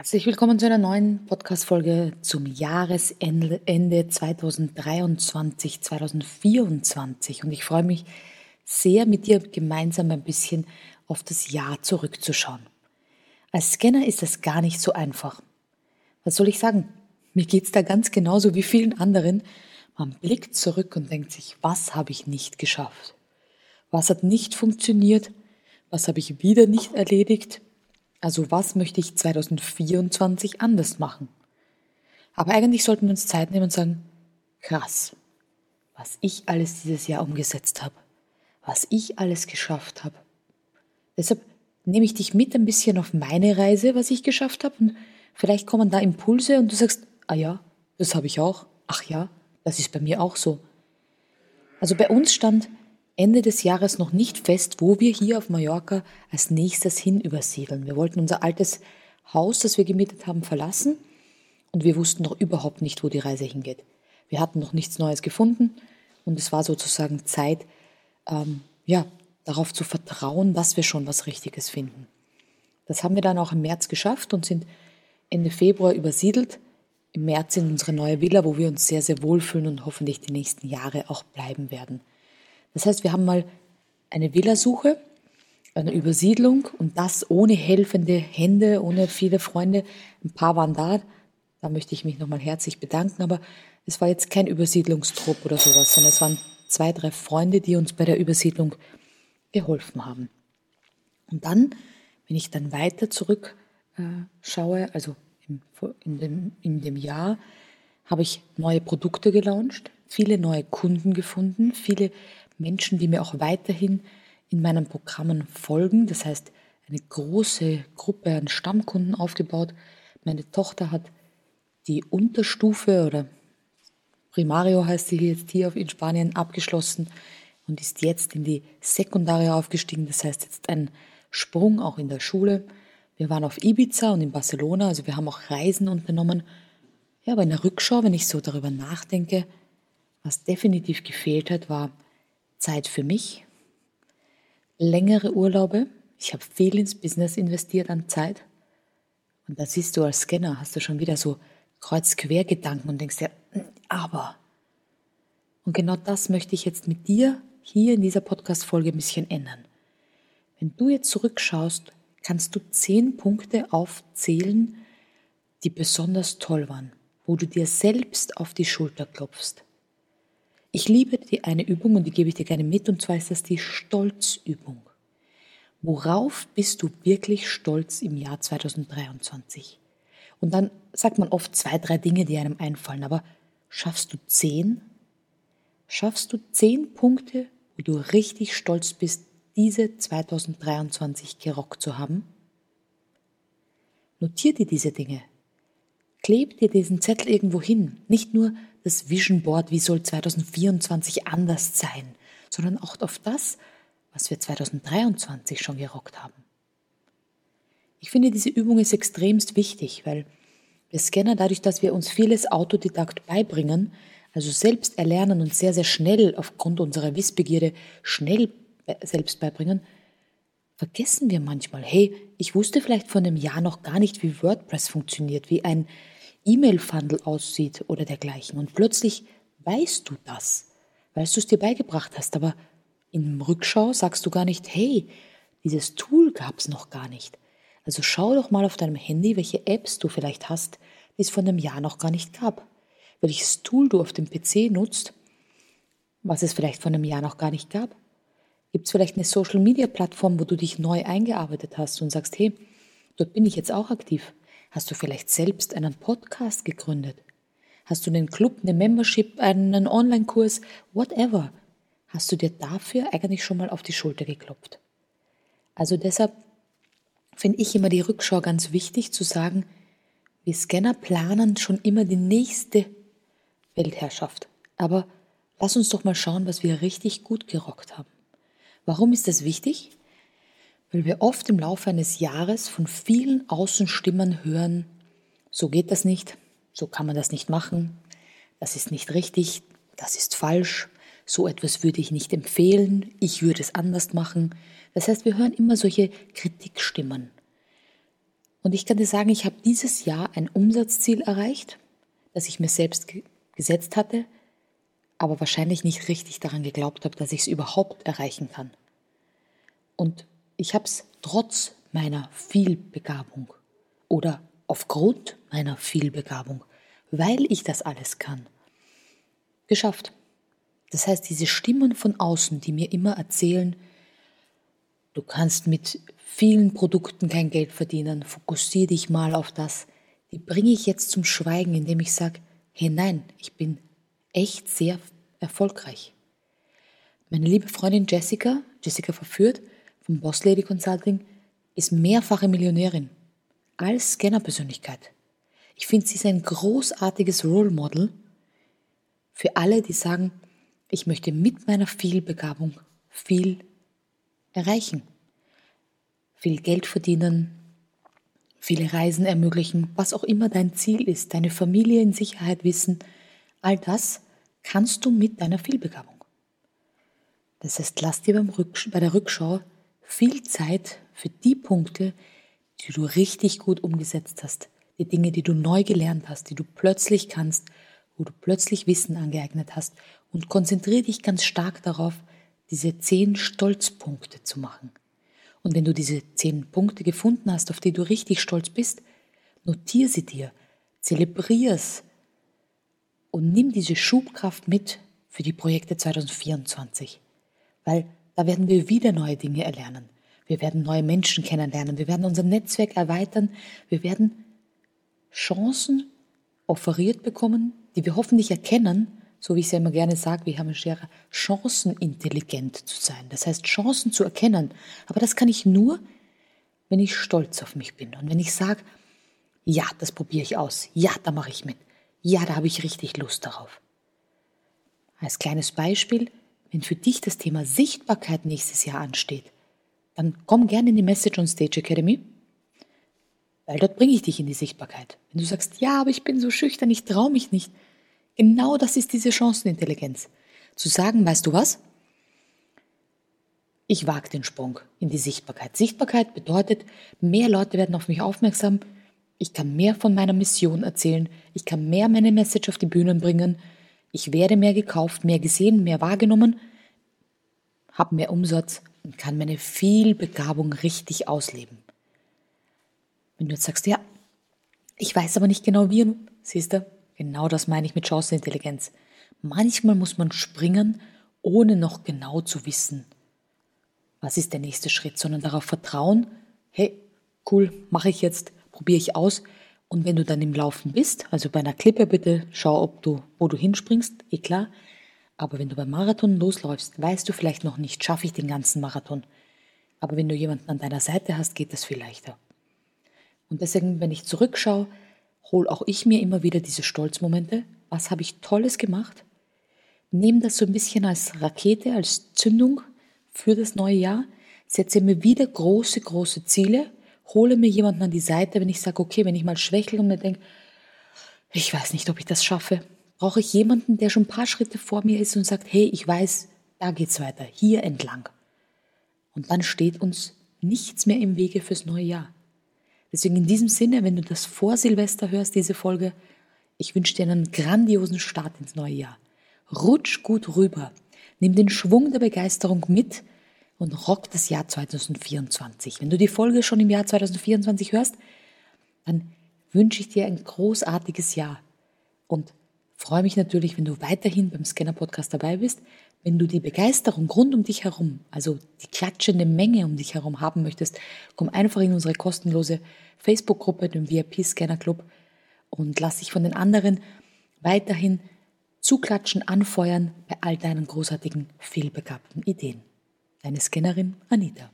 Herzlich willkommen zu einer neuen Podcast-Folge zum Jahresende 2023, 2024. Und ich freue mich sehr, mit dir gemeinsam ein bisschen auf das Jahr zurückzuschauen. Als Scanner ist das gar nicht so einfach. Was soll ich sagen? Mir geht es da ganz genauso wie vielen anderen. Man blickt zurück und denkt sich, was habe ich nicht geschafft? Was hat nicht funktioniert? Was habe ich wieder nicht erledigt? Also was möchte ich 2024 anders machen? Aber eigentlich sollten wir uns Zeit nehmen und sagen, krass, was ich alles dieses Jahr umgesetzt habe, was ich alles geschafft habe. Deshalb nehme ich dich mit ein bisschen auf meine Reise, was ich geschafft habe und vielleicht kommen da Impulse und du sagst, ah ja, das habe ich auch, ach ja, das ist bei mir auch so. Also bei uns stand Ende des Jahres noch nicht fest, wo wir hier auf Mallorca als nächstes hin übersiedeln. Wir wollten unser altes Haus, das wir gemietet haben, verlassen und wir wussten noch überhaupt nicht, wo die Reise hingeht. Wir hatten noch nichts Neues gefunden und es war sozusagen Zeit, ähm, ja, darauf zu vertrauen, dass wir schon was Richtiges finden. Das haben wir dann auch im März geschafft und sind Ende Februar übersiedelt. Im März in unsere neue Villa, wo wir uns sehr, sehr wohlfühlen und hoffentlich die nächsten Jahre auch bleiben werden. Das heißt, wir haben mal eine Villasuche, eine Übersiedlung und das ohne helfende Hände, ohne viele Freunde. Ein paar waren da, da möchte ich mich nochmal herzlich bedanken, aber es war jetzt kein Übersiedlungstrupp oder sowas, sondern es waren zwei, drei Freunde, die uns bei der Übersiedlung geholfen haben. Und dann, wenn ich dann weiter zurück äh, also im, in, dem, in dem Jahr, habe ich neue Produkte gelauncht, viele neue Kunden gefunden, viele Menschen, die mir auch weiterhin in meinen Programmen folgen. Das heißt, eine große Gruppe an Stammkunden aufgebaut. Meine Tochter hat die Unterstufe oder Primario heißt sie jetzt hier in Spanien abgeschlossen und ist jetzt in die Sekundare aufgestiegen. Das heißt jetzt ein Sprung auch in der Schule. Wir waren auf Ibiza und in Barcelona, also wir haben auch Reisen unternommen. Ja, aber in der Rückschau, wenn ich so darüber nachdenke, was definitiv gefehlt hat, war Zeit für mich, längere Urlaube. Ich habe viel ins Business investiert an Zeit. Und da siehst du als Scanner, hast du schon wieder so Kreuz-Quer-Gedanken und denkst dir, aber. Und genau das möchte ich jetzt mit dir hier in dieser Podcast-Folge ein bisschen ändern. Wenn du jetzt zurückschaust, kannst du zehn Punkte aufzählen, die besonders toll waren, wo du dir selbst auf die Schulter klopfst. Ich liebe die eine Übung und die gebe ich dir gerne mit und zwar ist das die Stolzübung. Worauf bist du wirklich stolz im Jahr 2023? Und dann sagt man oft zwei, drei Dinge, die einem einfallen, aber schaffst du zehn? Schaffst du zehn Punkte, wo du richtig stolz bist, diese 2023 gerockt zu haben? Notier dir diese Dinge. Kleb dir diesen Zettel irgendwo hin. Nicht nur das Vision Board, wie soll 2024 anders sein, sondern auch auf das, was wir 2023 schon gerockt haben. Ich finde, diese Übung ist extremst wichtig, weil wir Scanner, dadurch, dass wir uns vieles autodidakt beibringen, also selbst erlernen und sehr, sehr schnell aufgrund unserer Wissbegierde schnell selbst beibringen, vergessen wir manchmal, hey, ich wusste vielleicht vor einem Jahr noch gar nicht, wie WordPress funktioniert, wie ein E-Mail-Funnel aussieht oder dergleichen. Und plötzlich weißt du das, weil du es dir beigebracht hast. Aber im Rückschau sagst du gar nicht, hey, dieses Tool gab es noch gar nicht. Also schau doch mal auf deinem Handy, welche Apps du vielleicht hast, die es vor einem Jahr noch gar nicht gab. Welches Tool du auf dem PC nutzt, was es vielleicht vor einem Jahr noch gar nicht gab. Gibt es vielleicht eine Social-Media-Plattform, wo du dich neu eingearbeitet hast und sagst, hey, dort bin ich jetzt auch aktiv. Hast du vielleicht selbst einen Podcast gegründet? Hast du einen Club, eine Membership, einen Online-Kurs, whatever? Hast du dir dafür eigentlich schon mal auf die Schulter geklopft? Also deshalb finde ich immer die Rückschau ganz wichtig zu sagen, wir Scanner planen schon immer die nächste Weltherrschaft. Aber lass uns doch mal schauen, was wir richtig gut gerockt haben. Warum ist das wichtig? Weil wir oft im Laufe eines Jahres von vielen Außenstimmen hören, so geht das nicht, so kann man das nicht machen, das ist nicht richtig, das ist falsch, so etwas würde ich nicht empfehlen, ich würde es anders machen. Das heißt, wir hören immer solche Kritikstimmen. Und ich kann dir sagen, ich habe dieses Jahr ein Umsatzziel erreicht, das ich mir selbst ge gesetzt hatte, aber wahrscheinlich nicht richtig daran geglaubt habe, dass ich es überhaupt erreichen kann. Und ich habe es trotz meiner Vielbegabung oder aufgrund meiner Vielbegabung, weil ich das alles kann, geschafft. Das heißt, diese Stimmen von außen, die mir immer erzählen, du kannst mit vielen Produkten kein Geld verdienen, fokussiere dich mal auf das, die bringe ich jetzt zum Schweigen, indem ich sage, hey nein, ich bin echt sehr erfolgreich. Meine liebe Freundin Jessica, Jessica verführt, vom Boss Lady Consulting, ist mehrfache Millionärin als Scannerpersönlichkeit. Ich finde, sie ist ein großartiges Role Model für alle, die sagen, ich möchte mit meiner Vielbegabung viel erreichen, viel Geld verdienen, viele Reisen ermöglichen, was auch immer dein Ziel ist, deine Familie in Sicherheit wissen, all das kannst du mit deiner Vielbegabung. Das heißt, lass dir beim Rücksch bei der Rückschau viel Zeit für die Punkte, die du richtig gut umgesetzt hast, die Dinge, die du neu gelernt hast, die du plötzlich kannst, wo du plötzlich Wissen angeeignet hast und konzentriere dich ganz stark darauf, diese zehn Stolzpunkte zu machen. Und wenn du diese zehn Punkte gefunden hast, auf die du richtig stolz bist, notiere sie dir, zelebriere es und nimm diese Schubkraft mit für die Projekte 2024. Weil da werden wir wieder neue Dinge erlernen. Wir werden neue Menschen kennenlernen. Wir werden unser Netzwerk erweitern. Wir werden Chancen offeriert bekommen, die wir hoffentlich erkennen, so wie ich es ja immer gerne sage, wir haben eine Schere, chancenintelligent zu sein. Das heißt, Chancen zu erkennen. Aber das kann ich nur, wenn ich stolz auf mich bin und wenn ich sage, ja, das probiere ich aus. Ja, da mache ich mit ja, da habe ich richtig Lust darauf. Als kleines Beispiel, wenn für dich das Thema Sichtbarkeit nächstes Jahr ansteht, dann komm gerne in die Message on Stage Academy, weil dort bringe ich dich in die Sichtbarkeit. Wenn du sagst, ja, aber ich bin so schüchtern, ich traue mich nicht, genau das ist diese Chancenintelligenz. Zu sagen, weißt du was? Ich wage den Sprung in die Sichtbarkeit. Sichtbarkeit bedeutet, mehr Leute werden auf mich aufmerksam, ich kann mehr von meiner Mission erzählen. Ich kann mehr meine Message auf die Bühnen bringen. Ich werde mehr gekauft, mehr gesehen, mehr wahrgenommen, habe mehr Umsatz und kann meine Vielbegabung richtig ausleben. Wenn du jetzt sagst, ja, ich weiß aber nicht genau wie, siehst du, genau das meine ich mit Chancenintelligenz. Manchmal muss man springen, ohne noch genau zu wissen, was ist der nächste Schritt, sondern darauf vertrauen, hey, cool, mache ich jetzt probiere ich aus. Und wenn du dann im Laufen bist, also bei einer Klippe bitte schau, ob du, wo du hinspringst, eh klar. Aber wenn du beim Marathon losläufst, weißt du vielleicht noch nicht, schaffe ich den ganzen Marathon. Aber wenn du jemanden an deiner Seite hast, geht das viel leichter. Und deswegen, wenn ich zurückschaue, hole auch ich mir immer wieder diese Stolzmomente. Was habe ich Tolles gemacht? Nehme das so ein bisschen als Rakete, als Zündung für das neue Jahr. Setze mir wieder große, große Ziele hole mir jemanden an die Seite, wenn ich sage, okay, wenn ich mal schwächle und mir denke, ich weiß nicht, ob ich das schaffe, brauche ich jemanden, der schon ein paar Schritte vor mir ist und sagt, hey, ich weiß, da geht's weiter, hier entlang. Und dann steht uns nichts mehr im Wege fürs neue Jahr. Deswegen in diesem Sinne, wenn du das vor Silvester hörst, diese Folge, ich wünsche dir einen grandiosen Start ins neue Jahr. Rutsch gut rüber. Nimm den Schwung der Begeisterung mit und rock das Jahr 2024. Wenn du die Folge schon im Jahr 2024 hörst, dann wünsche ich dir ein großartiges Jahr und freue mich natürlich, wenn du weiterhin beim Scanner Podcast dabei bist. Wenn du die Begeisterung rund um dich herum, also die klatschende Menge um dich herum haben möchtest, komm einfach in unsere kostenlose Facebook-Gruppe, den VIP Scanner Club und lass dich von den anderen weiterhin zuklatschen, anfeuern bei all deinen großartigen, vielbegabten Ideen. Deine Scannerin Anita.